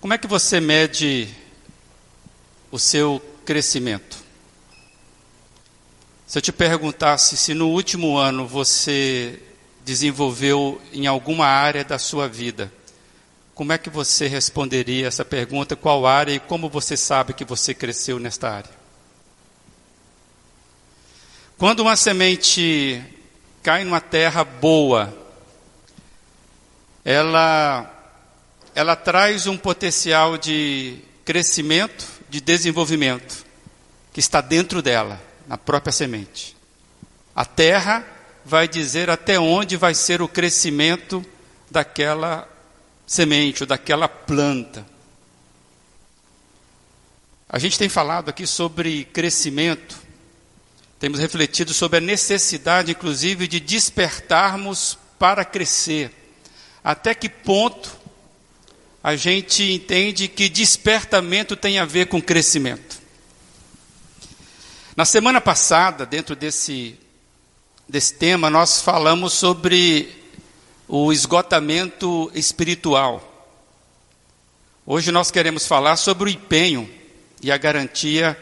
Como é que você mede o seu crescimento? Se eu te perguntasse se no último ano você desenvolveu em alguma área da sua vida, como é que você responderia essa pergunta? Qual área e como você sabe que você cresceu nesta área? Quando uma semente cai numa terra boa, ela, ela traz um potencial de crescimento, de desenvolvimento, que está dentro dela, na própria semente. A terra vai dizer até onde vai ser o crescimento daquela semente ou daquela planta. A gente tem falado aqui sobre crescimento, temos refletido sobre a necessidade, inclusive, de despertarmos para crescer. Até que ponto a gente entende que despertamento tem a ver com crescimento? Na semana passada, dentro desse, desse tema, nós falamos sobre o esgotamento espiritual. Hoje nós queremos falar sobre o empenho e a garantia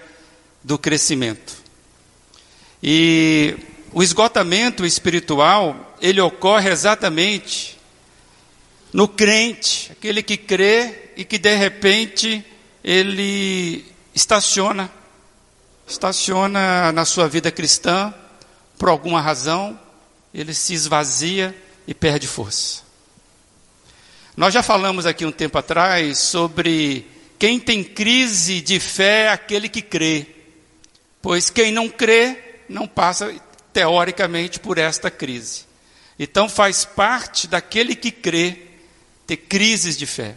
do crescimento. E o esgotamento espiritual, ele ocorre exatamente no crente, aquele que crê e que de repente ele estaciona, estaciona na sua vida cristã por alguma razão, ele se esvazia e perde força. Nós já falamos aqui um tempo atrás sobre quem tem crise de fé é aquele que crê, pois quem não crê não passa teoricamente por esta crise. Então faz parte daquele que crê ter crises de fé.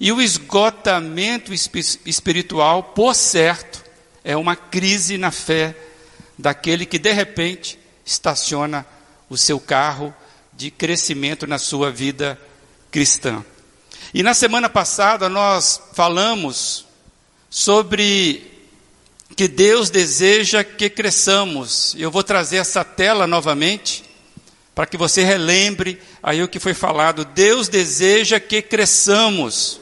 E o esgotamento espiritual, por certo, é uma crise na fé daquele que de repente estaciona o seu carro de crescimento na sua vida cristã. E na semana passada nós falamos sobre que Deus deseja que cresçamos. Eu vou trazer essa tela novamente para que você relembre aí o que foi falado. Deus deseja que cresçamos.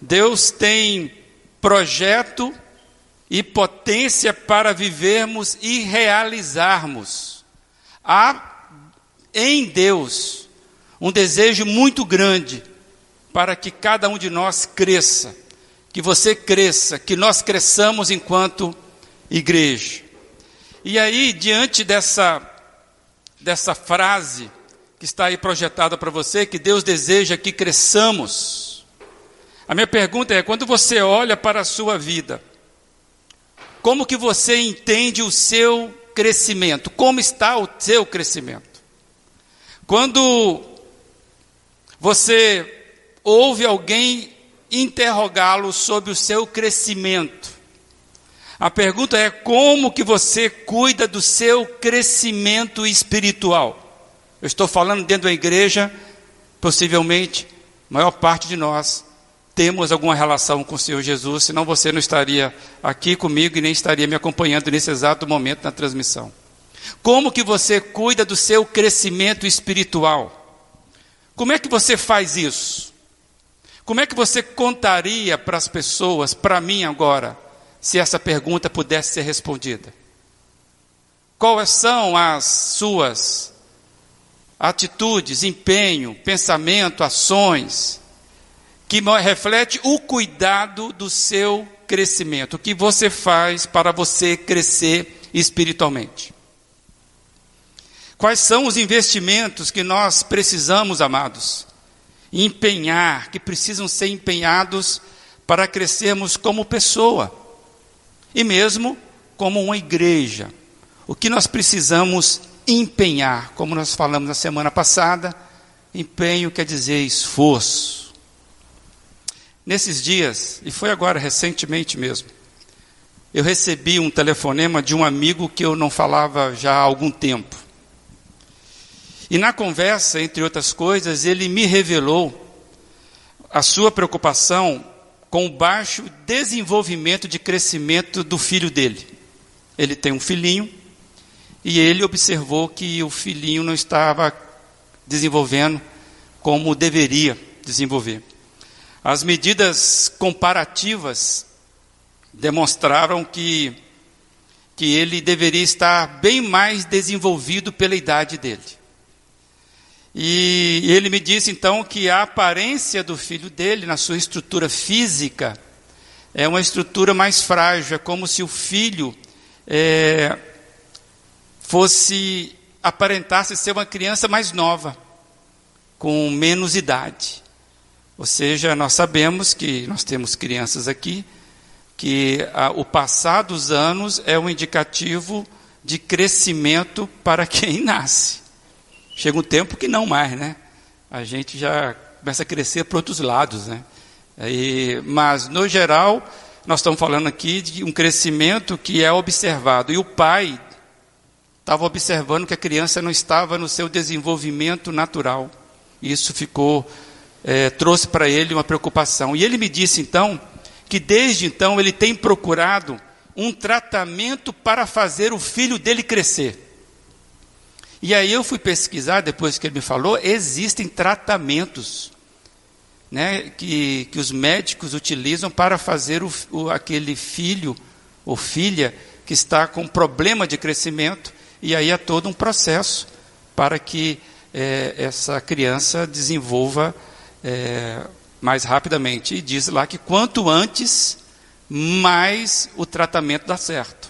Deus tem projeto e potência para vivermos e realizarmos. Há em Deus um desejo muito grande para que cada um de nós cresça, que você cresça, que nós cresçamos enquanto igreja. E aí, diante dessa, dessa frase que está aí projetada para você, que Deus deseja que cresçamos, a minha pergunta é: quando você olha para a sua vida, como que você entende o seu crescimento? Como está o seu crescimento? Quando você ouve alguém interrogá-lo sobre o seu crescimento, a pergunta é como que você cuida do seu crescimento espiritual? Eu estou falando dentro da igreja, possivelmente, a maior parte de nós temos alguma relação com o Senhor Jesus, senão você não estaria aqui comigo e nem estaria me acompanhando nesse exato momento na transmissão. Como que você cuida do seu crescimento espiritual? Como é que você faz isso? Como é que você contaria para as pessoas, para mim agora, se essa pergunta pudesse ser respondida? Quais são as suas atitudes, empenho, pensamento, ações que reflete o cuidado do seu crescimento, o que você faz para você crescer espiritualmente? Quais são os investimentos que nós precisamos, amados, empenhar, que precisam ser empenhados para crescermos como pessoa e mesmo como uma igreja? O que nós precisamos empenhar, como nós falamos na semana passada, empenho quer dizer esforço. Nesses dias, e foi agora recentemente mesmo, eu recebi um telefonema de um amigo que eu não falava já há algum tempo. E na conversa, entre outras coisas, ele me revelou a sua preocupação com o baixo desenvolvimento de crescimento do filho dele. Ele tem um filhinho e ele observou que o filhinho não estava desenvolvendo como deveria desenvolver. As medidas comparativas demonstraram que, que ele deveria estar bem mais desenvolvido pela idade dele. E ele me disse então que a aparência do filho dele, na sua estrutura física, é uma estrutura mais frágil, é como se o filho é, fosse aparentasse ser uma criança mais nova, com menos idade. Ou seja, nós sabemos que nós temos crianças aqui, que a, o passar dos anos é um indicativo de crescimento para quem nasce. Chega um tempo que não mais, né? A gente já começa a crescer para outros lados, né? E, mas, no geral, nós estamos falando aqui de um crescimento que é observado. E o pai estava observando que a criança não estava no seu desenvolvimento natural. Isso ficou é, trouxe para ele uma preocupação. E ele me disse então que desde então ele tem procurado um tratamento para fazer o filho dele crescer. E aí eu fui pesquisar, depois que ele me falou, existem tratamentos né, que, que os médicos utilizam para fazer o, o, aquele filho ou filha que está com problema de crescimento, e aí há todo um processo para que é, essa criança desenvolva é, mais rapidamente. E diz lá que quanto antes, mais o tratamento dá certo.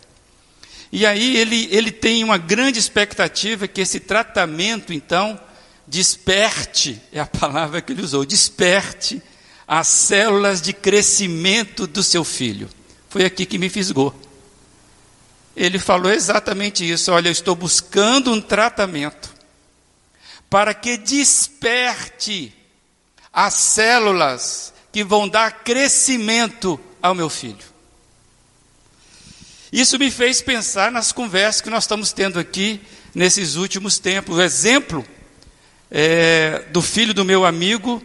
E aí ele, ele tem uma grande expectativa que esse tratamento, então, desperte é a palavra que ele usou desperte as células de crescimento do seu filho. Foi aqui que me fisgou. Ele falou exatamente isso: olha, eu estou buscando um tratamento para que desperte as células que vão dar crescimento ao meu filho. Isso me fez pensar nas conversas que nós estamos tendo aqui nesses últimos tempos. O exemplo é, do filho do meu amigo,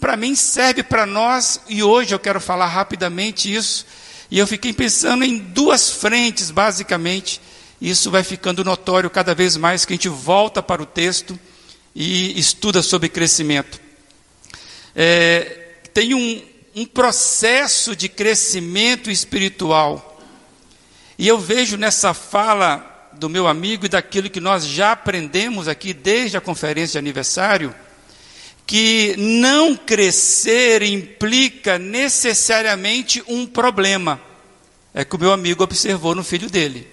para mim serve para nós, e hoje eu quero falar rapidamente isso. E eu fiquei pensando em duas frentes, basicamente. Isso vai ficando notório cada vez mais que a gente volta para o texto e estuda sobre crescimento é, tem um, um processo de crescimento espiritual. E eu vejo nessa fala do meu amigo e daquilo que nós já aprendemos aqui desde a conferência de aniversário, que não crescer implica necessariamente um problema. É que o meu amigo observou no filho dele.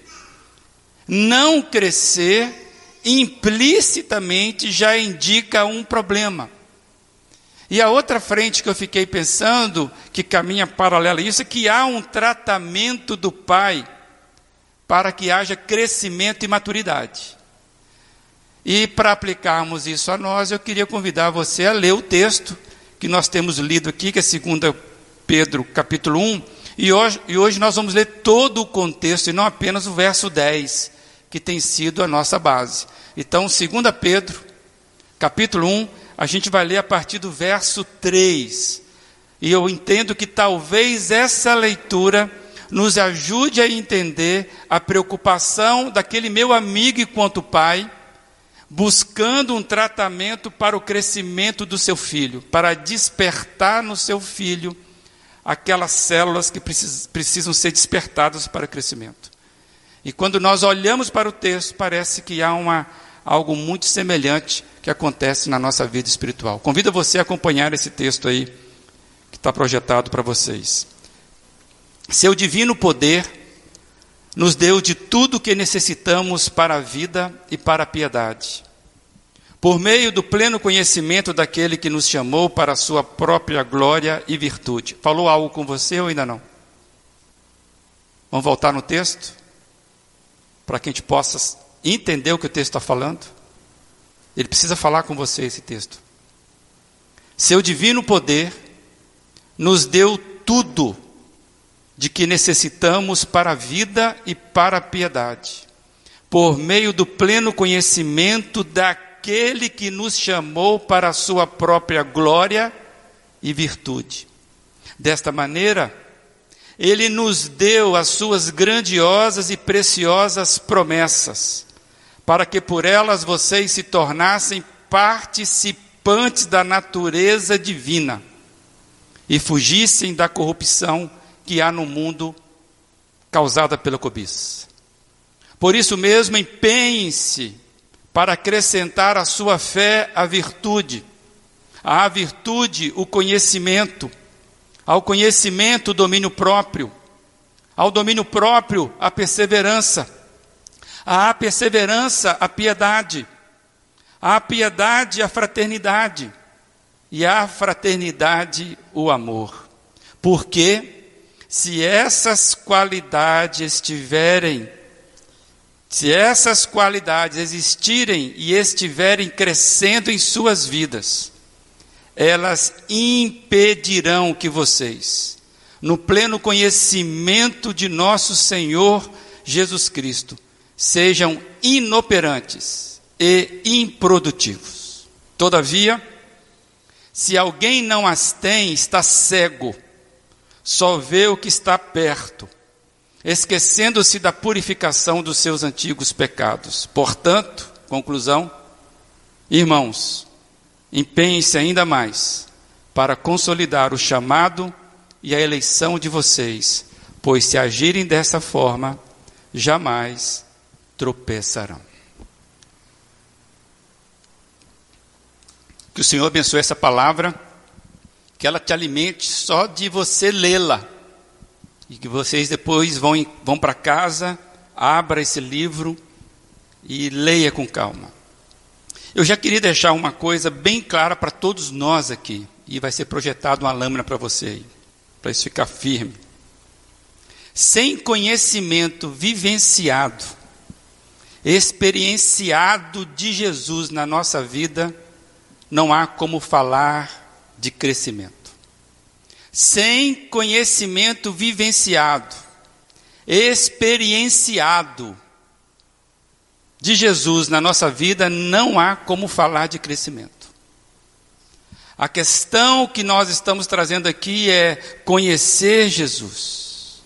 Não crescer implicitamente já indica um problema. E a outra frente que eu fiquei pensando, que caminha paralela a isso, é que há um tratamento do pai para que haja crescimento e maturidade. E para aplicarmos isso a nós, eu queria convidar você a ler o texto que nós temos lido aqui, que é 2 Pedro capítulo 1, e hoje, e hoje nós vamos ler todo o contexto e não apenas o verso 10, que tem sido a nossa base. Então, 2 Pedro, capítulo 1, a gente vai ler a partir do verso 3. E eu entendo que talvez essa leitura nos ajude a entender a preocupação daquele meu amigo enquanto pai, buscando um tratamento para o crescimento do seu filho, para despertar no seu filho aquelas células que precisam ser despertadas para o crescimento. E quando nós olhamos para o texto, parece que há uma, algo muito semelhante que acontece na nossa vida espiritual. Convido você a acompanhar esse texto aí que está projetado para vocês. Seu divino poder nos deu de tudo o que necessitamos para a vida e para a piedade. Por meio do pleno conhecimento daquele que nos chamou para a sua própria glória e virtude. Falou algo com você ou ainda não? Vamos voltar no texto? Para que a gente possa entender o que o texto está falando? Ele precisa falar com você esse texto. Seu divino poder nos deu tudo de que necessitamos para a vida e para a piedade, por meio do pleno conhecimento daquele que nos chamou para a sua própria glória e virtude. Desta maneira, ele nos deu as suas grandiosas e preciosas promessas para que por elas vocês se tornassem participantes da natureza divina e fugissem da corrupção que há no mundo causada pela cobiça. Por isso mesmo, empenhe-se para acrescentar à sua fé a virtude, à virtude o conhecimento, ao conhecimento o domínio próprio, ao domínio próprio a perseverança, à perseverança a piedade, à piedade a fraternidade. E à fraternidade o amor. Porque se essas qualidades estiverem se essas qualidades existirem e estiverem crescendo em suas vidas, elas impedirão que vocês, no pleno conhecimento de nosso Senhor Jesus Cristo, sejam inoperantes e improdutivos. Todavia, se alguém não as tem, está cego, só vê o que está perto esquecendo-se da purificação dos seus antigos pecados. Portanto, conclusão, irmãos, empenhem-se ainda mais para consolidar o chamado e a eleição de vocês, pois se agirem dessa forma, jamais tropeçarão. Que o Senhor abençoe essa palavra, que ela te alimente só de você lê-la e que vocês depois vão, vão para casa, abra esse livro e leia com calma. Eu já queria deixar uma coisa bem clara para todos nós aqui, e vai ser projetado uma lâmina para você aí, para isso ficar firme. Sem conhecimento vivenciado, experienciado de Jesus na nossa vida, não há como falar de crescimento sem conhecimento vivenciado, experienciado de Jesus na nossa vida, não há como falar de crescimento. A questão que nós estamos trazendo aqui é conhecer Jesus.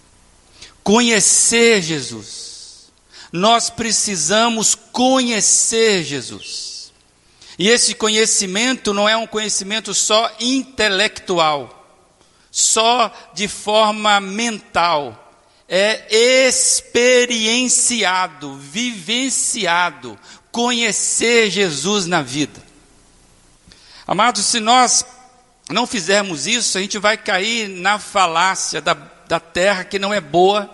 Conhecer Jesus. Nós precisamos conhecer Jesus. E esse conhecimento não é um conhecimento só intelectual só de forma mental, é experienciado, vivenciado, conhecer Jesus na vida. Amados, se nós não fizermos isso, a gente vai cair na falácia da, da terra que não é boa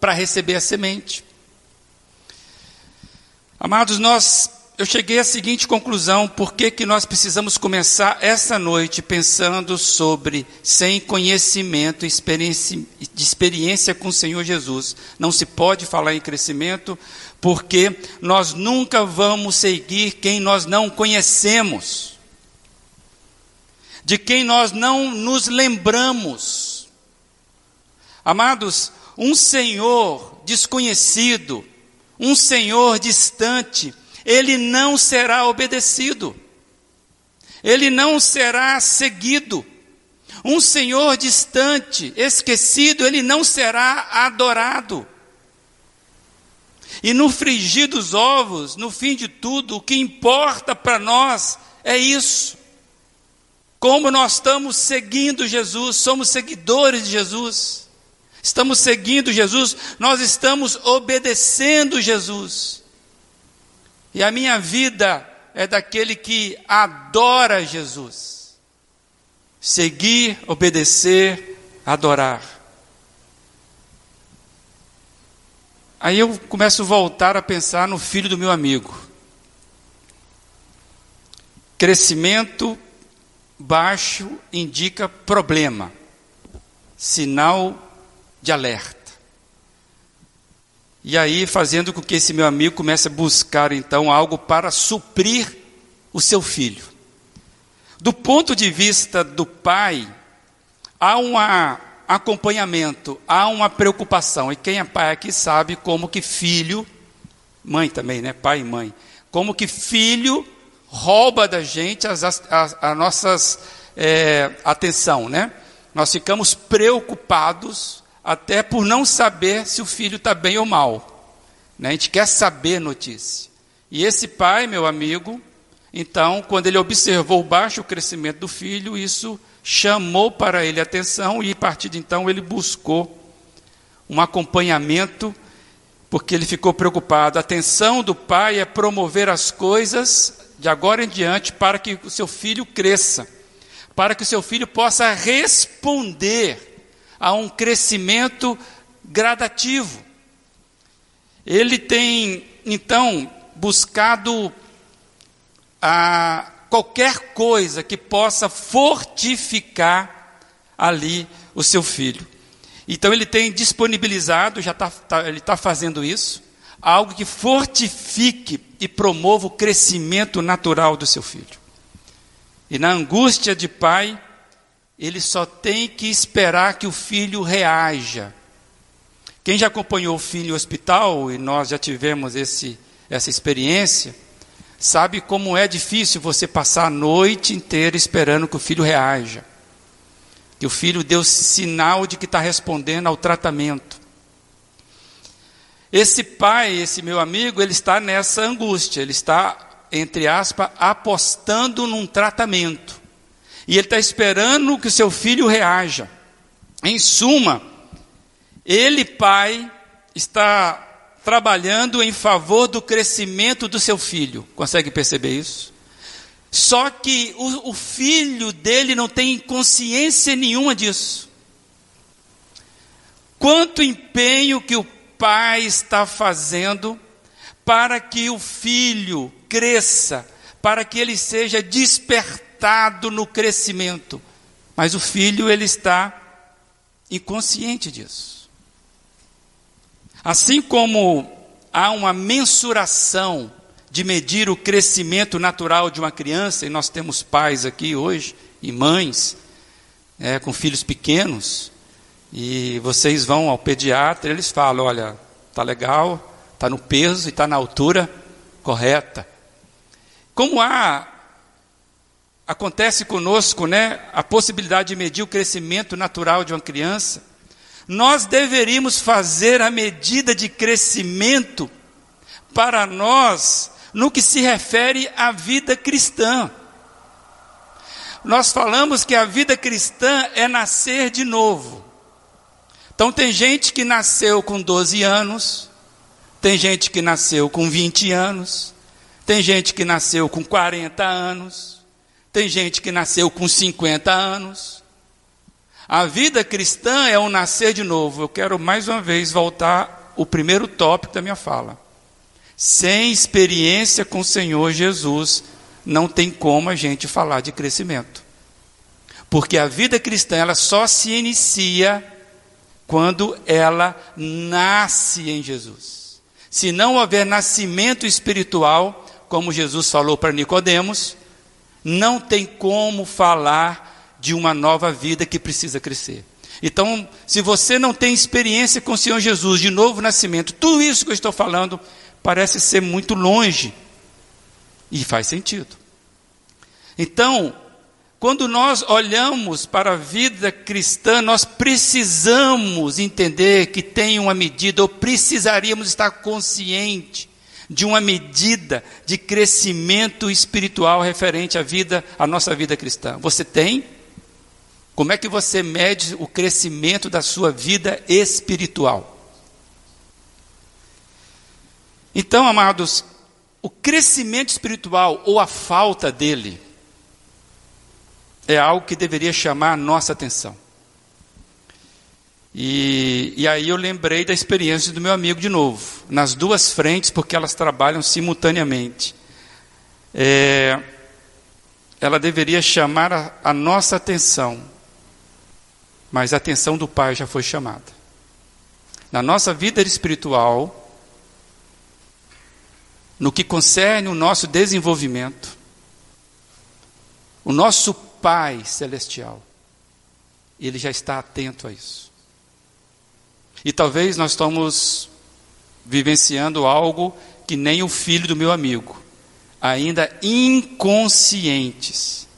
para receber a semente. Amados, nós eu cheguei à seguinte conclusão: por que, que nós precisamos começar essa noite pensando sobre sem conhecimento experiência, de experiência com o Senhor Jesus? Não se pode falar em crescimento, porque nós nunca vamos seguir quem nós não conhecemos, de quem nós não nos lembramos. Amados, um Senhor desconhecido, um Senhor distante, ele não será obedecido, ele não será seguido. Um Senhor distante, esquecido, ele não será adorado. E no frigir dos ovos, no fim de tudo, o que importa para nós é isso. Como nós estamos seguindo Jesus, somos seguidores de Jesus, estamos seguindo Jesus, nós estamos obedecendo Jesus. E a minha vida é daquele que adora Jesus. Seguir, obedecer, adorar. Aí eu começo a voltar a pensar no filho do meu amigo. Crescimento baixo indica problema, sinal de alerta. E aí, fazendo com que esse meu amigo comece a buscar então algo para suprir o seu filho. Do ponto de vista do pai, há um acompanhamento, há uma preocupação. E quem é pai aqui sabe como que filho, mãe também, né? Pai e mãe. Como que filho rouba da gente as, as, as, as nossas é, atenção, né? Nós ficamos preocupados até por não saber se o filho está bem ou mal. Né? A gente quer saber notícia. E esse pai, meu amigo, então, quando ele observou o baixo crescimento do filho, isso chamou para ele atenção e a partir de então ele buscou um acompanhamento porque ele ficou preocupado. A atenção do pai é promover as coisas de agora em diante para que o seu filho cresça, para que o seu filho possa responder a um crescimento gradativo. Ele tem então buscado a qualquer coisa que possa fortificar ali o seu filho. Então ele tem disponibilizado, já tá, tá ele está fazendo isso, algo que fortifique e promova o crescimento natural do seu filho. E na angústia de pai, ele só tem que esperar que o filho reaja. Quem já acompanhou o filho em hospital, e nós já tivemos esse, essa experiência, sabe como é difícil você passar a noite inteira esperando que o filho reaja. Que o filho deu sinal de que está respondendo ao tratamento. Esse pai, esse meu amigo, ele está nessa angústia, ele está, entre aspas, apostando num tratamento. E ele está esperando que o seu filho reaja. Em suma, ele, pai, está trabalhando em favor do crescimento do seu filho. Consegue perceber isso? Só que o, o filho dele não tem consciência nenhuma disso. Quanto empenho que o pai está fazendo para que o filho cresça, para que ele seja despertado no crescimento. Mas o filho ele está inconsciente disso. Assim como há uma mensuração de medir o crescimento natural de uma criança, e nós temos pais aqui hoje, e mães, é, com filhos pequenos, e vocês vão ao pediatra, eles falam: olha, tá legal, está no peso e está na altura correta. Como há acontece conosco, né, a possibilidade de medir o crescimento natural de uma criança, nós deveríamos fazer a medida de crescimento para nós no que se refere à vida cristã. Nós falamos que a vida cristã é nascer de novo. Então, tem gente que nasceu com 12 anos, tem gente que nasceu com 20 anos, tem gente que nasceu com 40 anos, tem gente que nasceu com 50 anos. A vida cristã é um nascer de novo. Eu quero mais uma vez voltar o primeiro tópico da minha fala. Sem experiência com o Senhor Jesus, não tem como a gente falar de crescimento. Porque a vida cristã ela só se inicia quando ela nasce em Jesus. Se não houver nascimento espiritual, como Jesus falou para Nicodemos, não tem como falar de uma nova vida que precisa crescer. Então, se você não tem experiência com o Senhor Jesus, de novo nascimento, tudo isso que eu estou falando parece ser muito longe. E faz sentido. Então, quando nós olhamos para a vida cristã, nós precisamos entender que tem uma medida, ou precisaríamos estar consciente de uma medida de crescimento espiritual referente à vida, à nossa vida cristã. Você tem? Como é que você mede o crescimento da sua vida espiritual? Então, amados, o crescimento espiritual ou a falta dele é algo que deveria chamar a nossa atenção. E, e, aí eu lembrei da experiência do meu amigo de novo, nas duas frentes, porque elas trabalham simultaneamente. É, ela deveria chamar a, a nossa atenção mas a atenção do Pai já foi chamada. Na nossa vida espiritual, no que concerne o nosso desenvolvimento, o nosso Pai celestial, ele já está atento a isso. E talvez nós estamos vivenciando algo que nem o filho do meu amigo, ainda inconscientes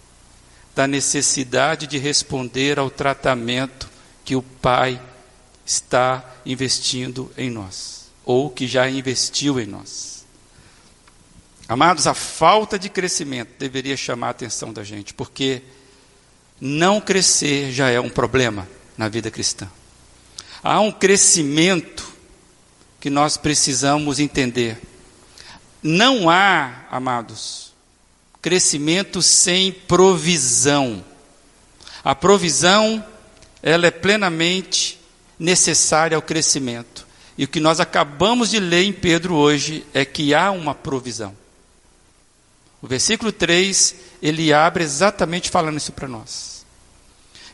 da necessidade de responder ao tratamento que o Pai está investindo em nós, ou que já investiu em nós. Amados, a falta de crescimento deveria chamar a atenção da gente, porque não crescer já é um problema na vida cristã. Há um crescimento que nós precisamos entender. Não há, amados, crescimento sem provisão. A provisão, ela é plenamente necessária ao crescimento. E o que nós acabamos de ler em Pedro hoje é que há uma provisão. O versículo 3, ele abre exatamente falando isso para nós.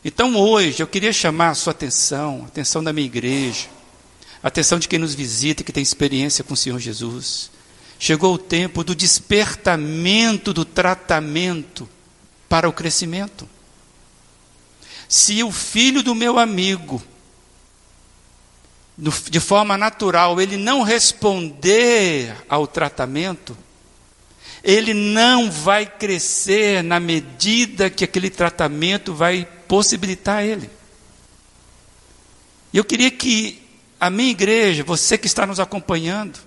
Então hoje eu queria chamar a sua atenção, a atenção da minha igreja, a atenção de quem nos visita e que tem experiência com o Senhor Jesus. Chegou o tempo do despertamento do tratamento para o crescimento. Se o filho do meu amigo de forma natural, ele não responder ao tratamento, ele não vai crescer na medida que aquele tratamento vai possibilitar ele. E eu queria que a minha igreja, você que está nos acompanhando,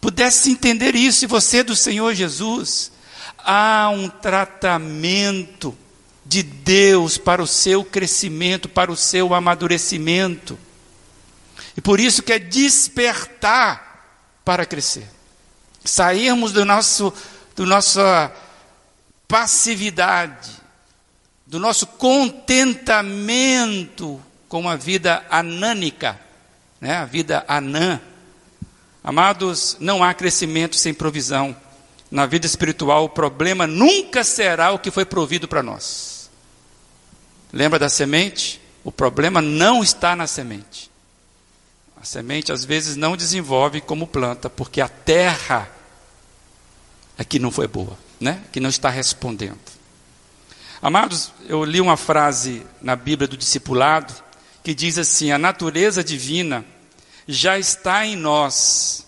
pudesse entender isso, e você do Senhor Jesus, há um tratamento de Deus para o seu crescimento, para o seu amadurecimento. E por isso que é despertar para crescer. Sairmos do nosso, do nossa passividade, do nosso contentamento com a vida anânica, né? a vida anã. Amados, não há crescimento sem provisão. Na vida espiritual, o problema nunca será o que foi provido para nós. Lembra da semente? O problema não está na semente. A semente às vezes não desenvolve como planta, porque a terra que não foi boa, né? Que não está respondendo. Amados, eu li uma frase na Bíblia do discipulado que diz assim: a natureza divina já está em nós,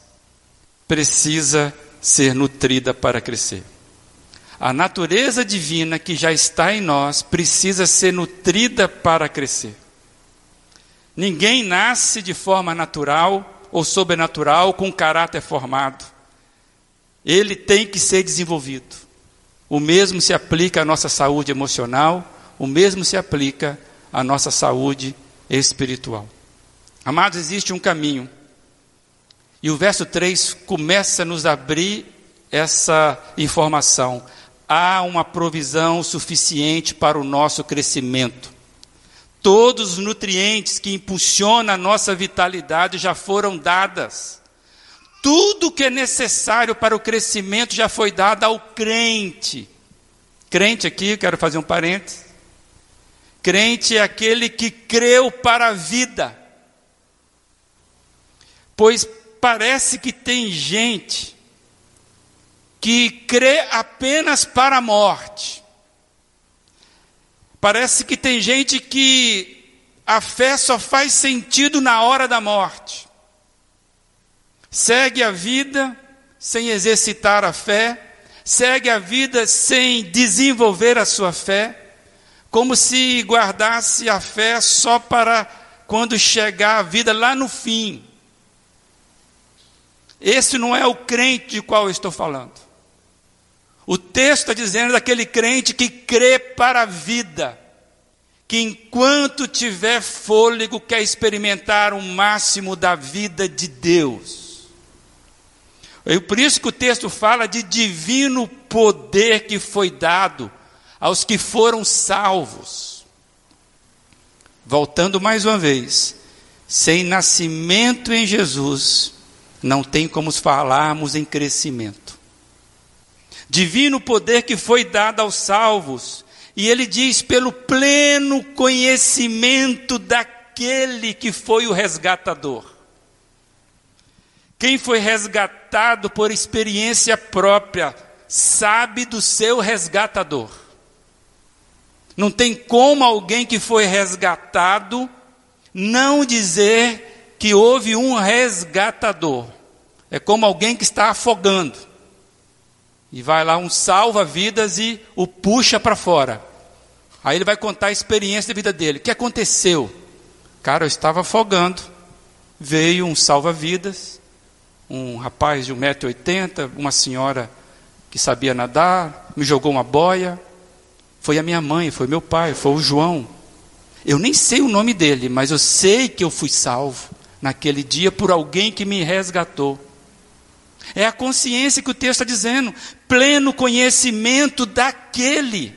precisa ser nutrida para crescer. A natureza divina que já está em nós precisa ser nutrida para crescer. Ninguém nasce de forma natural ou sobrenatural com caráter formado. Ele tem que ser desenvolvido. O mesmo se aplica à nossa saúde emocional, o mesmo se aplica à nossa saúde espiritual. Amados, existe um caminho. E o verso 3 começa a nos abrir essa informação. Há uma provisão suficiente para o nosso crescimento. Todos os nutrientes que impulsionam a nossa vitalidade já foram dadas. Tudo que é necessário para o crescimento já foi dado ao crente. Crente aqui, quero fazer um parênteses. Crente é aquele que creu para a vida. Pois parece que tem gente que crê apenas para a morte. Parece que tem gente que a fé só faz sentido na hora da morte. Segue a vida sem exercitar a fé, segue a vida sem desenvolver a sua fé, como se guardasse a fé só para quando chegar a vida lá no fim. Esse não é o crente de qual eu estou falando. O texto está dizendo daquele crente que crê para a vida, que enquanto tiver fôlego quer experimentar o máximo da vida de Deus. É por isso que o texto fala de divino poder que foi dado aos que foram salvos. Voltando mais uma vez, sem nascimento em Jesus, não tem como falarmos em crescimento divino poder que foi dado aos salvos. E ele diz: pelo pleno conhecimento daquele que foi o resgatador. Quem foi resgatado por experiência própria, sabe do seu resgatador. Não tem como alguém que foi resgatado não dizer que houve um resgatador. É como alguém que está afogando. E vai lá um salva-vidas e o puxa para fora. Aí ele vai contar a experiência da vida dele. O que aconteceu? Cara, eu estava afogando. Veio um salva-vidas, um rapaz de 1,80m, uma senhora que sabia nadar, me jogou uma boia Foi a minha mãe, foi meu pai, foi o João. Eu nem sei o nome dele, mas eu sei que eu fui salvo naquele dia por alguém que me resgatou. É a consciência que o texto está dizendo, pleno conhecimento daquele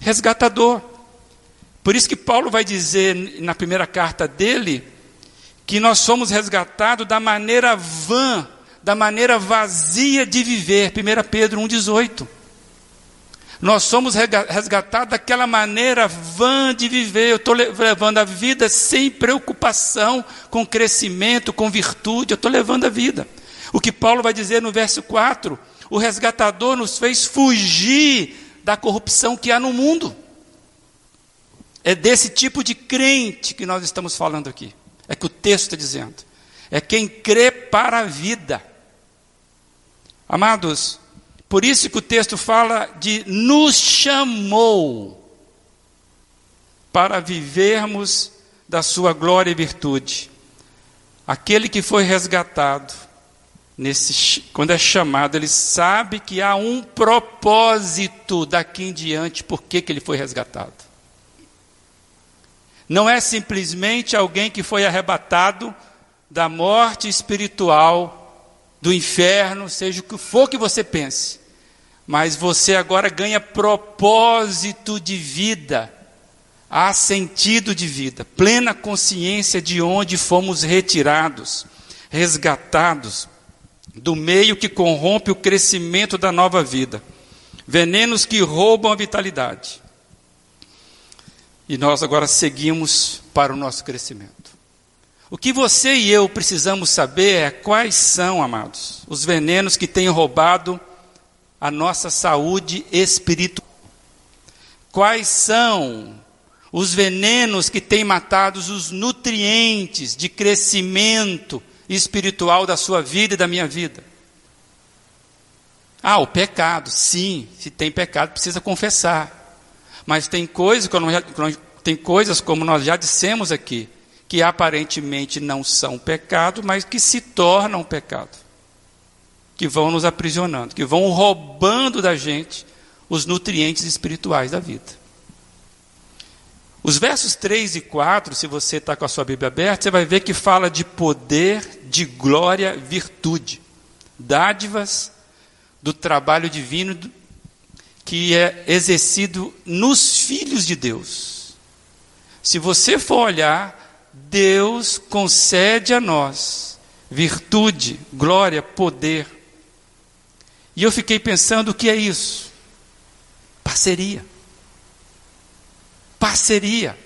resgatador. Por isso que Paulo vai dizer na primeira carta dele que nós somos resgatados da maneira vã, da maneira vazia de viver. 1 Pedro 1,18. Nós somos resgatados daquela maneira vã de viver. Eu estou levando a vida sem preocupação com crescimento, com virtude. Eu estou levando a vida. O que Paulo vai dizer no verso 4: o resgatador nos fez fugir da corrupção que há no mundo. É desse tipo de crente que nós estamos falando aqui. É que o texto está dizendo. É quem crê para a vida. Amados, por isso que o texto fala de nos chamou para vivermos da sua glória e virtude. Aquele que foi resgatado, nesse, quando é chamado, ele sabe que há um propósito daqui em diante, por que ele foi resgatado. Não é simplesmente alguém que foi arrebatado da morte espiritual do inferno, seja o que for que você pense. Mas você agora ganha propósito de vida, há sentido de vida, plena consciência de onde fomos retirados, resgatados do meio que corrompe o crescimento da nova vida, venenos que roubam a vitalidade. E nós agora seguimos para o nosso crescimento. O que você e eu precisamos saber é quais são, amados, os venenos que têm roubado a nossa saúde espiritual. Quais são os venenos que têm matado os nutrientes de crescimento espiritual da sua vida e da minha vida? Ah, o pecado, sim, se tem pecado precisa confessar. Mas tem coisas, tem coisas como nós já dissemos aqui, que aparentemente não são pecado, mas que se tornam pecado, que vão nos aprisionando, que vão roubando da gente os nutrientes espirituais da vida. Os versos 3 e 4, se você está com a sua Bíblia aberta, você vai ver que fala de poder, de glória, virtude, dádivas do trabalho divino que é exercido nos filhos de Deus. Se você for olhar, Deus concede a nós virtude, glória, poder. E eu fiquei pensando o que é isso? Parceria. Parceria.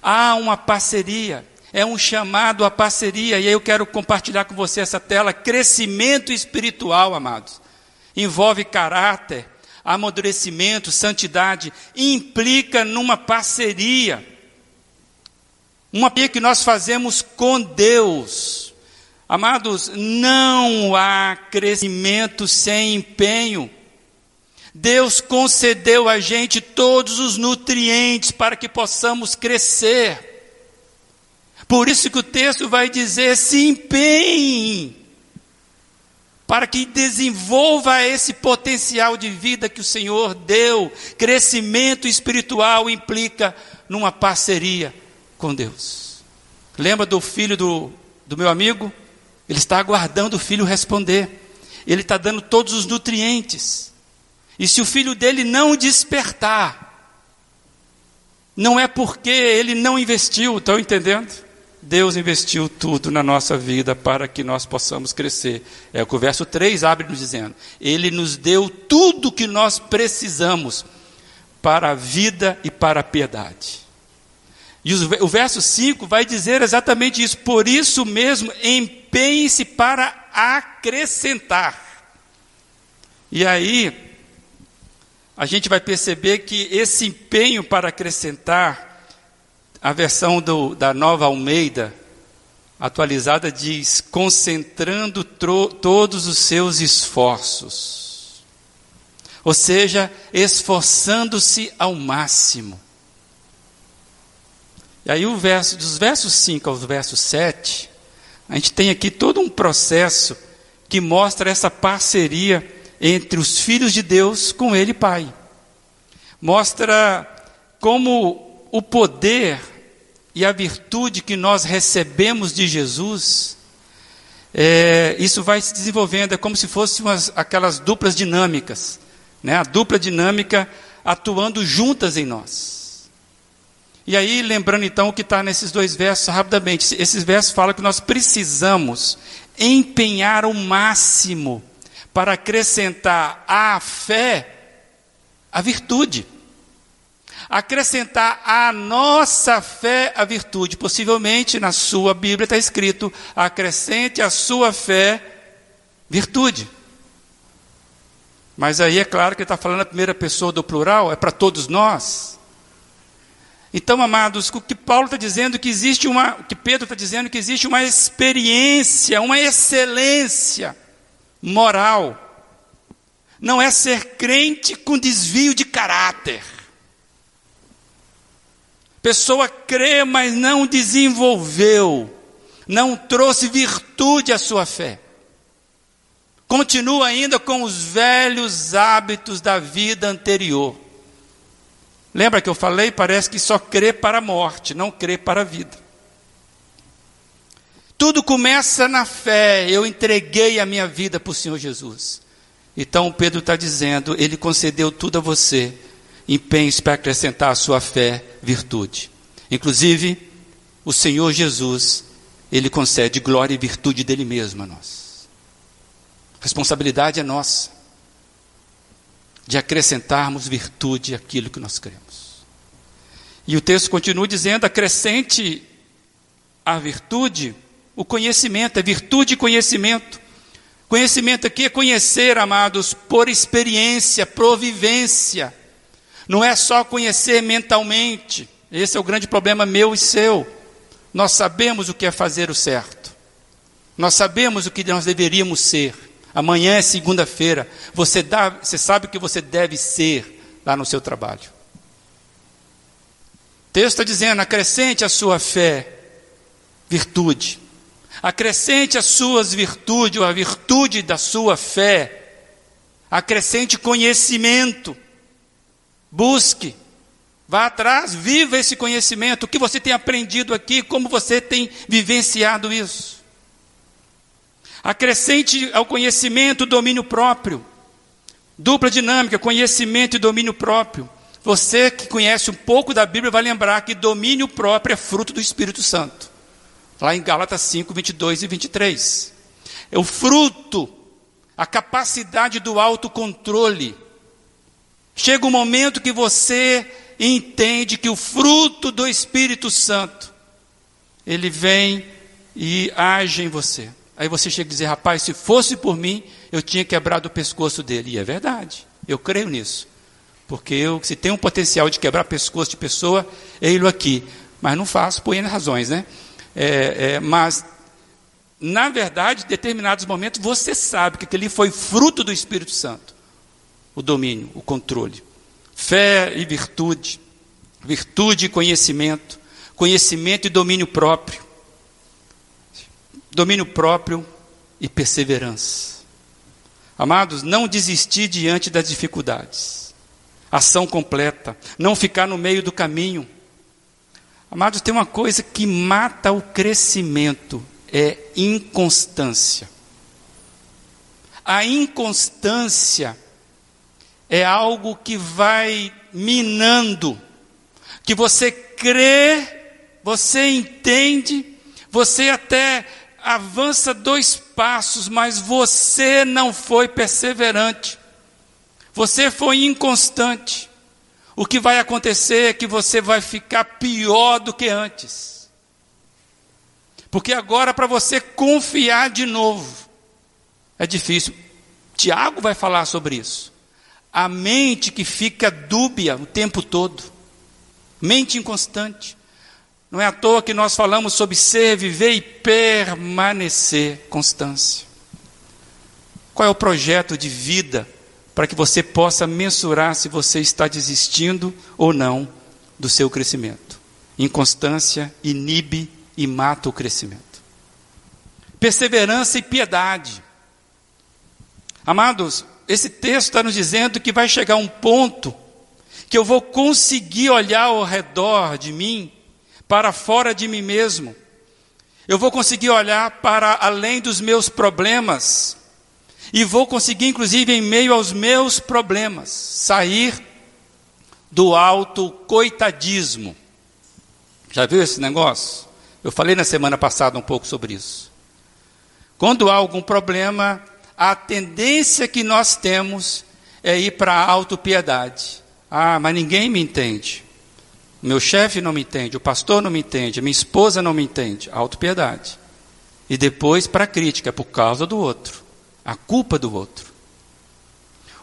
Há uma parceria. É um chamado à parceria. E aí eu quero compartilhar com você essa tela. Crescimento espiritual, amados. Envolve caráter, amadurecimento, santidade. Implica numa parceria uma pia que nós fazemos com Deus. Amados, não há crescimento sem empenho. Deus concedeu a gente todos os nutrientes para que possamos crescer. Por isso que o texto vai dizer: se empenhe, para que desenvolva esse potencial de vida que o Senhor deu. Crescimento espiritual implica numa parceria com Deus. Lembra do filho do, do meu amigo? Ele está aguardando o filho responder. Ele está dando todos os nutrientes. E se o filho dele não despertar, não é porque ele não investiu, estão entendendo? Deus investiu tudo na nossa vida para que nós possamos crescer. É o que o verso 3 abre nos dizendo. Ele nos deu tudo que nós precisamos para a vida e para a piedade. E o verso 5 vai dizer exatamente isso. Por isso mesmo, empenhe-se para acrescentar. E aí, a gente vai perceber que esse empenho para acrescentar, a versão do, da nova Almeida, atualizada, diz: concentrando todos os seus esforços. Ou seja, esforçando-se ao máximo. E aí, o verso, dos versos 5 aos versos 7, a gente tem aqui todo um processo que mostra essa parceria entre os filhos de Deus com Ele Pai. mostra como o poder e a virtude que nós recebemos de Jesus, é, isso vai se desenvolvendo, é como se fossem aquelas duplas dinâmicas, né? a dupla dinâmica atuando juntas em nós. E aí, lembrando então o que está nesses dois versos, rapidamente, esses versos falam que nós precisamos empenhar o máximo para acrescentar à fé a virtude acrescentar à nossa fé a virtude. Possivelmente na sua Bíblia está escrito: acrescente à sua fé virtude. Mas aí é claro que está falando a primeira pessoa do plural, é para todos nós. Então, amados, o que Paulo está dizendo que existe uma, o que Pedro está dizendo que existe uma experiência, uma excelência moral. Não é ser crente com desvio de caráter. Pessoa crê, mas não desenvolveu, não trouxe virtude à sua fé. Continua ainda com os velhos hábitos da vida anterior. Lembra que eu falei? Parece que só crê para a morte, não crê para a vida. Tudo começa na fé. Eu entreguei a minha vida para o Senhor Jesus. Então Pedro está dizendo: Ele concedeu tudo a você empenhos para acrescentar à sua fé virtude. Inclusive, o Senhor Jesus, ele concede glória e virtude dele mesmo a nós. Responsabilidade é nossa de acrescentarmos virtude àquilo que nós cremos. E o texto continua dizendo: acrescente a virtude o conhecimento, é virtude e conhecimento. Conhecimento aqui é conhecer, amados, por experiência, provivência. Não é só conhecer mentalmente. Esse é o grande problema meu e seu. Nós sabemos o que é fazer o certo. Nós sabemos o que nós deveríamos ser. Amanhã é segunda-feira. Você, você sabe o que você deve ser lá no seu trabalho. O texto está dizendo: acrescente a sua fé, virtude. Acrescente as suas virtudes, ou a virtude da sua fé. Acrescente conhecimento. Busque, vá atrás, viva esse conhecimento, o que você tem aprendido aqui, como você tem vivenciado isso. Acrescente ao conhecimento o domínio próprio. Dupla dinâmica, conhecimento e domínio próprio. Você que conhece um pouco da Bíblia vai lembrar que domínio próprio é fruto do Espírito Santo. Lá em Gálatas 5, 22 e 23. É o fruto, a capacidade do autocontrole Chega um momento que você entende que o fruto do Espírito Santo, ele vem e age em você. Aí você chega a dizer, rapaz, se fosse por mim, eu tinha quebrado o pescoço dele. E é verdade, eu creio nisso. Porque eu, se tem um potencial de quebrar pescoço de pessoa, é ele aqui. Mas não faço por N razões, né? É, é, mas, na verdade, em determinados momentos, você sabe que aquele foi fruto do Espírito Santo o domínio, o controle. Fé e virtude, virtude e conhecimento, conhecimento e domínio próprio. Domínio próprio e perseverança. Amados, não desistir diante das dificuldades. Ação completa, não ficar no meio do caminho. Amados, tem uma coisa que mata o crescimento, é inconstância. A inconstância é algo que vai minando, que você crê, você entende, você até avança dois passos, mas você não foi perseverante, você foi inconstante. O que vai acontecer é que você vai ficar pior do que antes. Porque agora, para você confiar de novo, é difícil. Tiago vai falar sobre isso a mente que fica dúbia o tempo todo, mente inconstante. Não é à toa que nós falamos sobre ser, viver e permanecer constância. Qual é o projeto de vida para que você possa mensurar se você está desistindo ou não do seu crescimento? Inconstância inibe e mata o crescimento. Perseverança e piedade. Amados, esse texto está nos dizendo que vai chegar um ponto que eu vou conseguir olhar ao redor de mim, para fora de mim mesmo. Eu vou conseguir olhar para além dos meus problemas. E vou conseguir, inclusive, em meio aos meus problemas, sair do alto coitadismo. Já viu esse negócio? Eu falei na semana passada um pouco sobre isso. Quando há algum problema, a tendência que nós temos é ir para a autopiedade. Ah, mas ninguém me entende. Meu chefe não me entende, o pastor não me entende, minha esposa não me entende. Autopiedade. E depois para a crítica, é por causa do outro. A culpa do outro.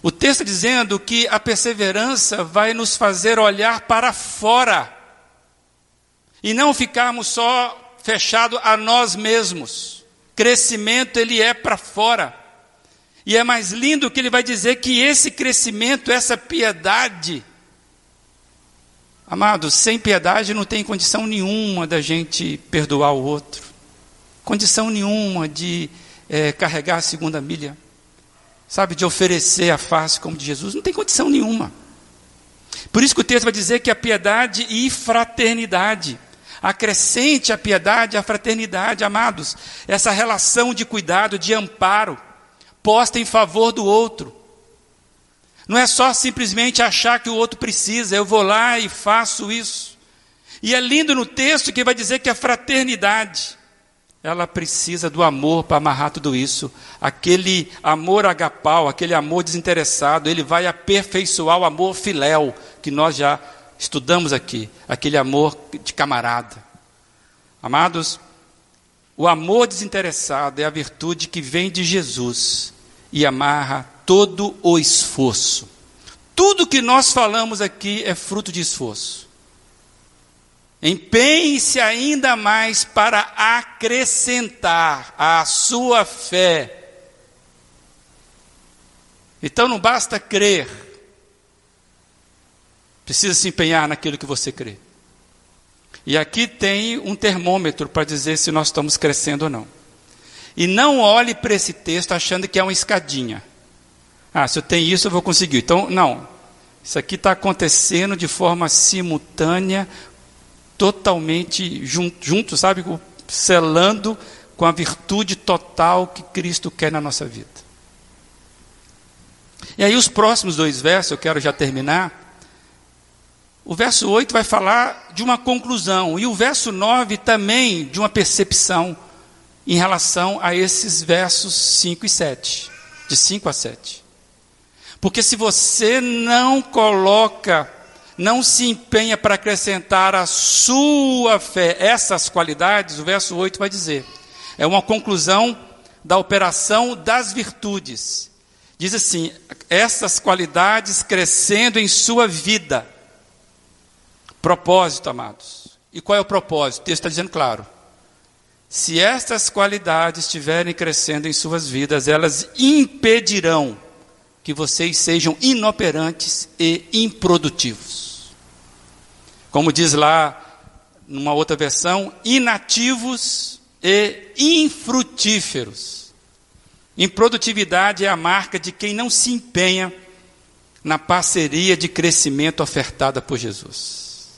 O texto dizendo que a perseverança vai nos fazer olhar para fora e não ficarmos só fechados a nós mesmos. Crescimento ele é para fora. E é mais lindo que ele vai dizer que esse crescimento, essa piedade, amados, sem piedade não tem condição nenhuma da gente perdoar o outro, condição nenhuma de é, carregar a segunda milha, sabe, de oferecer a face como de Jesus, não tem condição nenhuma. Por isso que o texto vai dizer que a piedade e fraternidade, acrescente a piedade a fraternidade, amados, essa relação de cuidado, de amparo, posta em favor do outro. Não é só simplesmente achar que o outro precisa, eu vou lá e faço isso. E é lindo no texto que vai dizer que a fraternidade, ela precisa do amor para amarrar tudo isso. Aquele amor agapau, aquele amor desinteressado, ele vai aperfeiçoar o amor filéu, que nós já estudamos aqui, aquele amor de camarada. Amados, o amor desinteressado é a virtude que vem de Jesus e amarra todo o esforço. Tudo que nós falamos aqui é fruto de esforço. Empenhe-se ainda mais para acrescentar à sua fé. Então não basta crer, precisa se empenhar naquilo que você crê. E aqui tem um termômetro para dizer se nós estamos crescendo ou não. E não olhe para esse texto achando que é uma escadinha. Ah, se eu tenho isso, eu vou conseguir. Então, não. Isso aqui está acontecendo de forma simultânea, totalmente junto, junto, sabe? Selando com a virtude total que Cristo quer na nossa vida. E aí, os próximos dois versos, eu quero já terminar. O verso 8 vai falar de uma conclusão, e o verso 9 também de uma percepção em relação a esses versos 5 e 7, de 5 a 7. Porque se você não coloca, não se empenha para acrescentar a sua fé essas qualidades, o verso 8 vai dizer, é uma conclusão da operação das virtudes. Diz assim: essas qualidades crescendo em sua vida Propósito, amados. E qual é o propósito? O texto está dizendo claro. Se estas qualidades estiverem crescendo em suas vidas, elas impedirão que vocês sejam inoperantes e improdutivos. Como diz lá numa outra versão, inativos e infrutíferos. Improdutividade é a marca de quem não se empenha na parceria de crescimento ofertada por Jesus.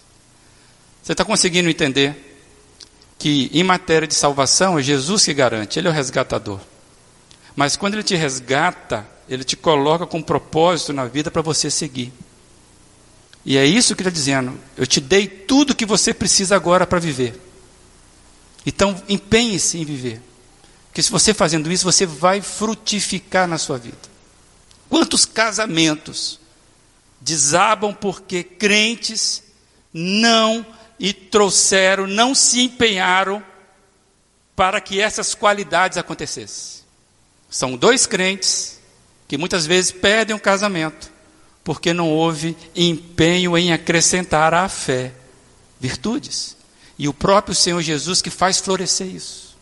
Você está conseguindo entender que, em matéria de salvação, é Jesus que garante, Ele é o resgatador. Mas quando Ele te resgata, Ele te coloca com um propósito na vida para você seguir. E é isso que Ele está dizendo. Eu te dei tudo que você precisa agora para viver. Então, empenhe-se em viver. Porque se você fazendo isso, você vai frutificar na sua vida. Quantos casamentos desabam porque crentes não e trouxeram, não se empenharam para que essas qualidades acontecessem. São dois crentes que muitas vezes perdem o casamento porque não houve empenho em acrescentar à fé virtudes. E o próprio Senhor Jesus que faz florescer isso.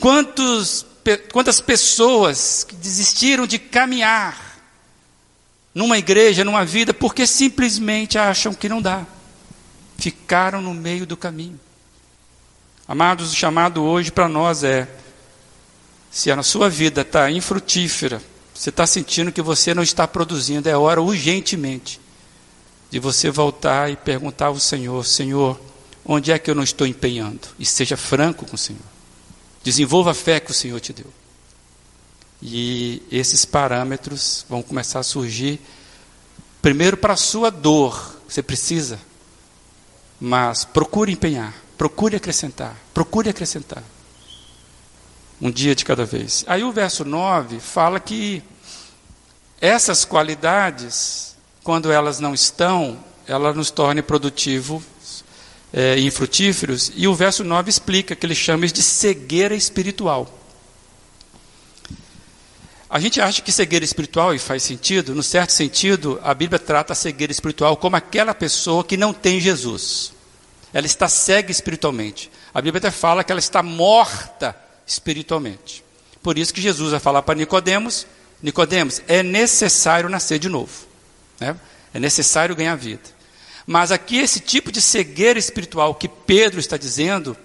Quantos, quantas pessoas que desistiram de caminhar numa igreja, numa vida, porque simplesmente acham que não dá ficaram no meio do caminho. Amados, o chamado hoje para nós é: se a sua vida está infrutífera, você está sentindo que você não está produzindo, é hora urgentemente de você voltar e perguntar ao Senhor: Senhor, onde é que eu não estou empenhando? E seja franco com o Senhor. Desenvolva a fé que o Senhor te deu. E esses parâmetros vão começar a surgir, primeiro para a sua dor, você precisa, mas procure empenhar, procure acrescentar, procure acrescentar. Um dia de cada vez. Aí o verso 9 fala que essas qualidades, quando elas não estão, elas nos tornam produtivos é, e infrutíferos. E o verso 9 explica que ele chama isso de cegueira espiritual. A gente acha que cegueira espiritual, e faz sentido, no certo sentido, a Bíblia trata a cegueira espiritual como aquela pessoa que não tem Jesus. Ela está cega espiritualmente. A Bíblia até fala que ela está morta espiritualmente. Por isso que Jesus vai falar para Nicodemos, Nicodemos, é necessário nascer de novo. Né? É necessário ganhar vida. Mas aqui esse tipo de cegueira espiritual que Pedro está dizendo,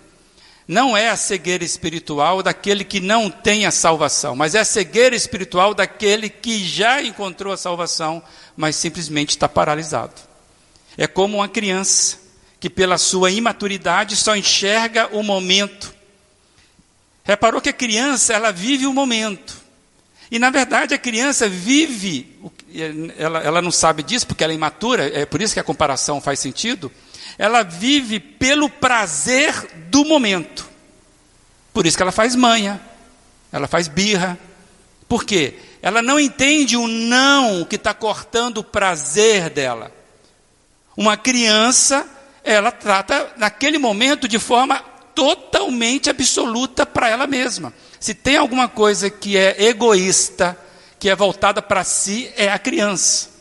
não é a cegueira espiritual daquele que não tem a salvação, mas é a cegueira espiritual daquele que já encontrou a salvação, mas simplesmente está paralisado. É como uma criança que, pela sua imaturidade, só enxerga o momento. Reparou que a criança, ela vive o momento. E, na verdade, a criança vive, ela, ela não sabe disso porque ela é imatura, é por isso que a comparação faz sentido ela vive pelo prazer do momento. Por isso que ela faz manha, ela faz birra. Por quê? Ela não entende o não que está cortando o prazer dela. Uma criança, ela trata naquele momento de forma totalmente absoluta para ela mesma. Se tem alguma coisa que é egoísta, que é voltada para si, é a criança.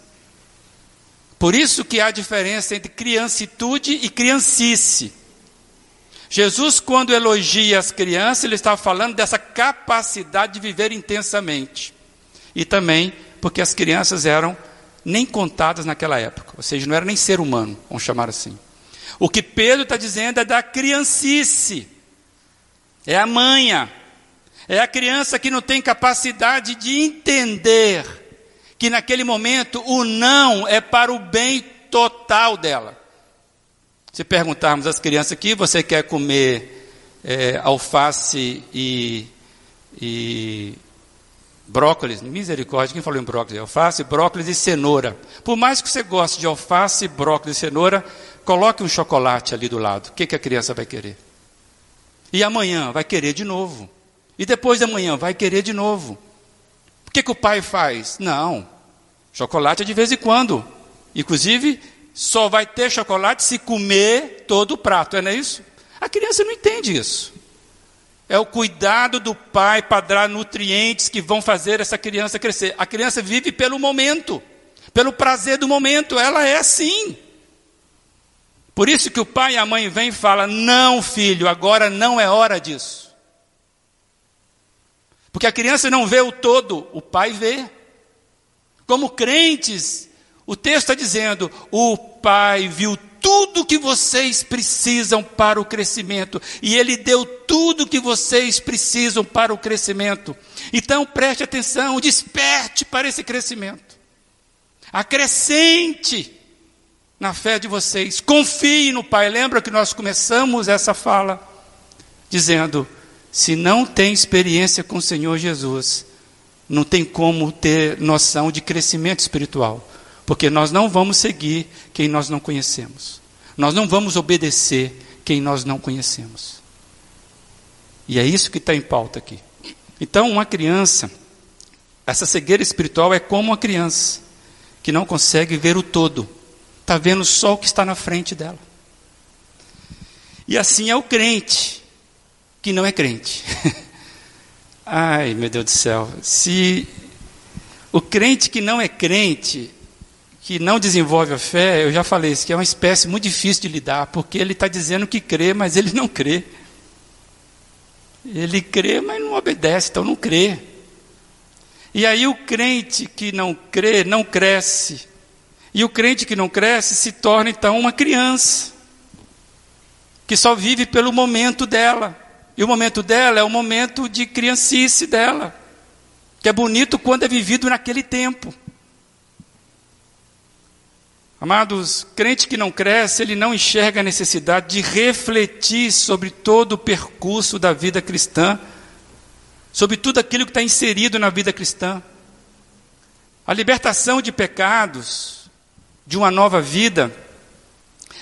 Por isso que há diferença entre criancitude e criancice. Jesus, quando elogia as crianças, ele estava falando dessa capacidade de viver intensamente. E também porque as crianças eram nem contadas naquela época, ou seja, não era nem ser humano, vamos chamar assim. O que Pedro está dizendo é da criancice, é a manha, é a criança que não tem capacidade de entender que naquele momento o não é para o bem total dela. Se perguntarmos às crianças aqui, você quer comer é, alface e, e brócolis? Misericórdia, quem falou em brócolis? Alface, brócolis e cenoura. Por mais que você goste de alface, brócolis e cenoura, coloque um chocolate ali do lado. O que, que a criança vai querer? E amanhã vai querer de novo. E depois de amanhã vai querer de novo. O que, que o pai faz? Não. Chocolate é de vez em quando. Inclusive, só vai ter chocolate se comer todo o prato, não é isso? A criança não entende isso. É o cuidado do pai para dar nutrientes que vão fazer essa criança crescer. A criança vive pelo momento, pelo prazer do momento, ela é assim. Por isso que o pai e a mãe vêm e falam: Não, filho, agora não é hora disso. Porque a criança não vê o todo, o pai vê. Como crentes, o texto está dizendo: o Pai viu tudo que vocês precisam para o crescimento, e Ele deu tudo que vocês precisam para o crescimento. Então preste atenção, desperte para esse crescimento, acrescente na fé de vocês, confie no Pai. Lembra que nós começamos essa fala dizendo: se não tem experiência com o Senhor Jesus, não tem como ter noção de crescimento espiritual, porque nós não vamos seguir quem nós não conhecemos. Nós não vamos obedecer quem nós não conhecemos. E é isso que está em pauta aqui. Então, uma criança, essa cegueira espiritual é como uma criança que não consegue ver o todo, está vendo só o que está na frente dela. E assim é o crente que não é crente. Ai, meu Deus do céu. Se o crente que não é crente, que não desenvolve a fé, eu já falei isso, que é uma espécie muito difícil de lidar, porque ele está dizendo que crê, mas ele não crê. Ele crê, mas não obedece, então não crê. E aí o crente que não crê, não cresce. E o crente que não cresce se torna então uma criança, que só vive pelo momento dela. E o momento dela é o momento de criancice dela, que é bonito quando é vivido naquele tempo. Amados, crente que não cresce, ele não enxerga a necessidade de refletir sobre todo o percurso da vida cristã, sobre tudo aquilo que está inserido na vida cristã. A libertação de pecados, de uma nova vida,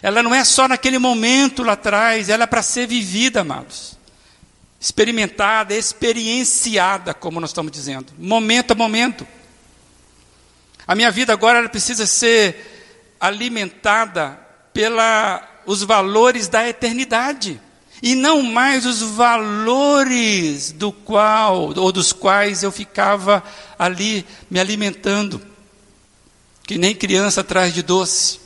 ela não é só naquele momento lá atrás, ela é para ser vivida, amados. Experimentada, experienciada, como nós estamos dizendo, momento a momento. A minha vida agora precisa ser alimentada pelos valores da eternidade e não mais os valores do qual ou dos quais eu ficava ali me alimentando, que nem criança atrás de doce.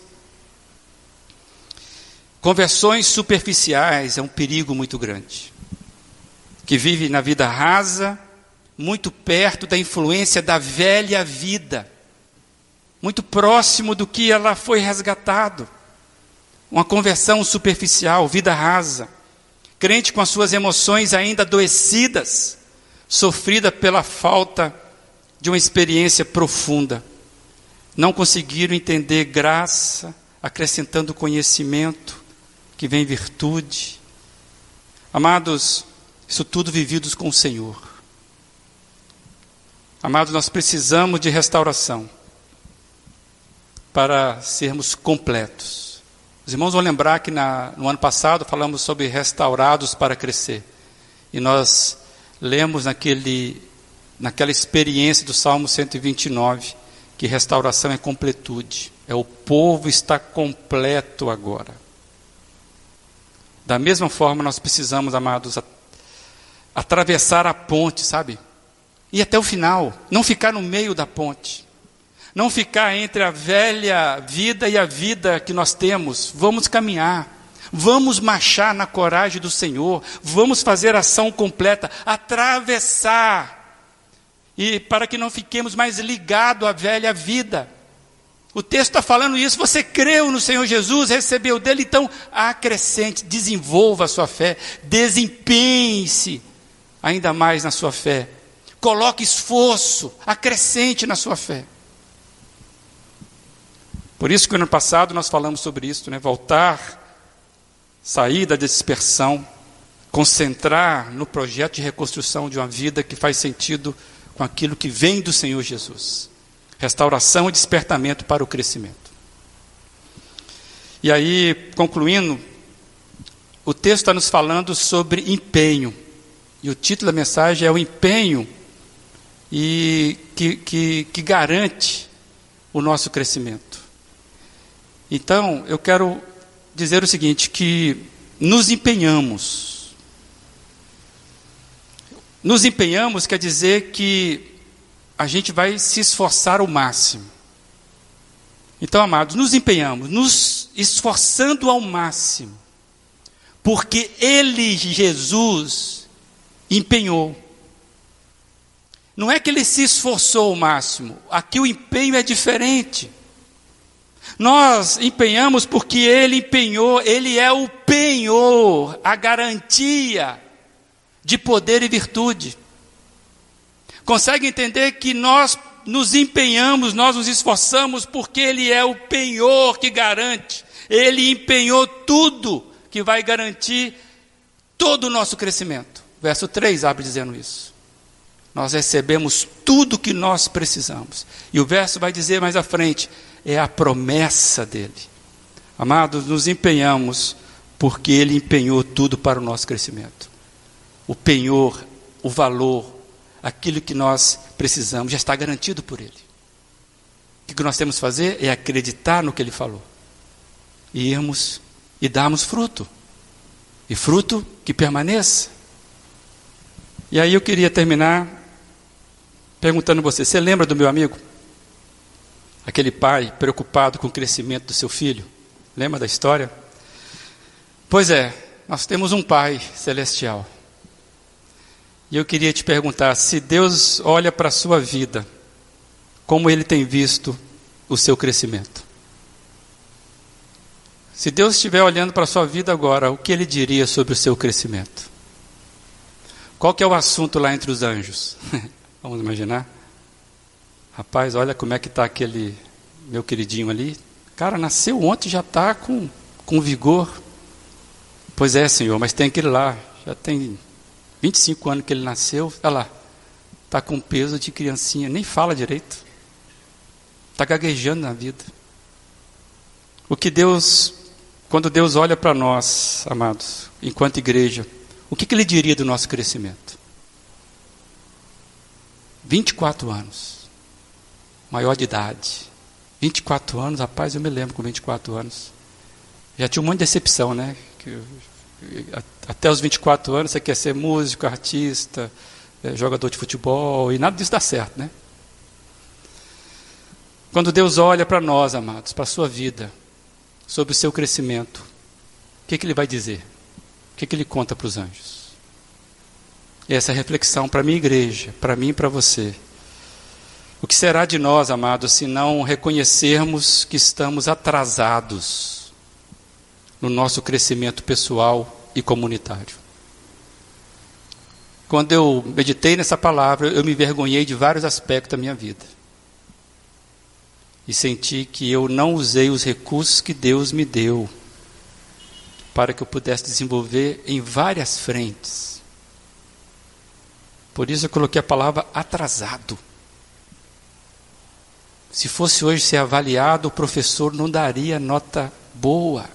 Conversões superficiais é um perigo muito grande. Que vive na vida rasa, muito perto da influência da velha vida muito próximo do que ela foi resgatado. Uma conversão superficial, vida rasa. Crente com as suas emoções ainda adoecidas, sofrida pela falta de uma experiência profunda. Não conseguiram entender graça, acrescentando conhecimento, que vem virtude. Amados, isso tudo vividos com o Senhor. Amados, nós precisamos de restauração para sermos completos. Os irmãos vão lembrar que na, no ano passado falamos sobre restaurados para crescer. E nós lemos naquele, naquela experiência do Salmo 129 que restauração é completude. É o povo está completo agora. Da mesma forma, nós precisamos, amados, atravessar a ponte, sabe? E até o final, não ficar no meio da ponte. Não ficar entre a velha vida e a vida que nós temos. Vamos caminhar. Vamos marchar na coragem do Senhor. Vamos fazer ação completa. Atravessar. E para que não fiquemos mais ligados à velha vida. O texto está falando isso. Você creu no Senhor Jesus, recebeu dele, então acrescente, desenvolva a sua fé, desempenhe-se ainda mais na sua fé. Coloque esforço, acrescente na sua fé. Por isso que no ano passado nós falamos sobre isso, né? Voltar, sair da dispersão, concentrar no projeto de reconstrução de uma vida que faz sentido com aquilo que vem do Senhor Jesus. Restauração e despertamento para o crescimento. E aí, concluindo, o texto está nos falando sobre empenho. E o título da mensagem é o empenho e que, que, que garante o nosso crescimento. Então, eu quero dizer o seguinte: que nos empenhamos. Nos empenhamos quer dizer que a gente vai se esforçar ao máximo. Então, amados, nos empenhamos, nos esforçando ao máximo, porque Ele, Jesus, empenhou. Não é que ele se esforçou ao máximo, aqui o empenho é diferente. Nós empenhamos porque Ele empenhou, Ele é o penhor, a garantia de poder e virtude. Consegue entender que nós nos empenhamos, nós nos esforçamos porque Ele é o penhor que garante. Ele empenhou tudo que vai garantir todo o nosso crescimento. Verso 3 abre dizendo isso. Nós recebemos tudo que nós precisamos. E o verso vai dizer mais à frente: é a promessa dele. Amados, nos empenhamos porque ele empenhou tudo para o nosso crescimento. O penhor, o valor, aquilo que nós precisamos já está garantido por ele. O que nós temos que fazer é acreditar no que ele falou. E irmos e darmos fruto. E fruto que permaneça. E aí eu queria terminar perguntando a você: você lembra do meu amigo? Aquele pai preocupado com o crescimento do seu filho. Lembra da história? Pois é, nós temos um pai celestial. E eu queria te perguntar: se Deus olha para a sua vida, como ele tem visto o seu crescimento? Se Deus estiver olhando para a sua vida agora, o que ele diria sobre o seu crescimento? Qual que é o assunto lá entre os anjos? Vamos imaginar? Rapaz, olha como é que está aquele meu queridinho ali. Cara, nasceu ontem já está com, com vigor. Pois é, Senhor, mas tem aquele lá, já tem 25 anos que ele nasceu, olha lá, está com peso de criancinha, nem fala direito. Está gaguejando na vida. O que Deus, quando Deus olha para nós, amados, enquanto igreja, o que, que Ele diria do nosso crescimento? 24 anos, maior de idade. 24 anos, rapaz, eu me lembro com 24 anos. Já tinha um monte de decepção, né? Que, até os 24 anos você quer ser músico, artista, é, jogador de futebol, e nada disso dá certo, né? Quando Deus olha para nós, amados, para a sua vida, sobre o seu crescimento, o que, que Ele vai dizer? Que, que Ele conta para os anjos? Essa é a reflexão para a minha igreja, para mim e para você. O que será de nós, amados, se não reconhecermos que estamos atrasados no nosso crescimento pessoal e comunitário? Quando eu meditei nessa palavra, eu me envergonhei de vários aspectos da minha vida. E senti que eu não usei os recursos que Deus me deu para que eu pudesse desenvolver em várias frentes. Por isso eu coloquei a palavra atrasado. Se fosse hoje ser avaliado, o professor não daria nota boa.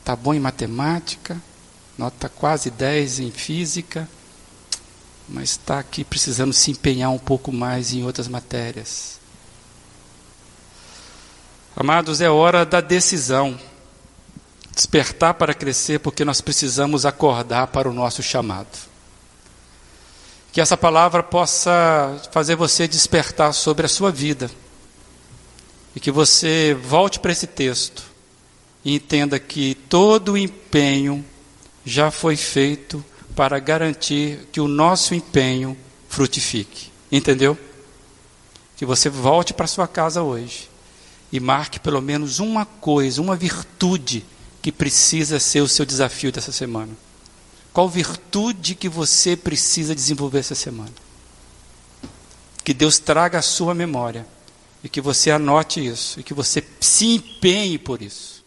Está bom em matemática, nota quase 10 em física, mas está aqui precisando se empenhar um pouco mais em outras matérias. Amados, é hora da decisão. Despertar para crescer, porque nós precisamos acordar para o nosso chamado. Que essa palavra possa fazer você despertar sobre a sua vida. E que você volte para esse texto e entenda que todo o empenho já foi feito para garantir que o nosso empenho frutifique. Entendeu? Que você volte para sua casa hoje e marque pelo menos uma coisa, uma virtude que precisa ser o seu desafio dessa semana. Qual virtude que você precisa desenvolver essa semana? Que Deus traga a sua memória e que você anote isso e que você se empenhe por isso.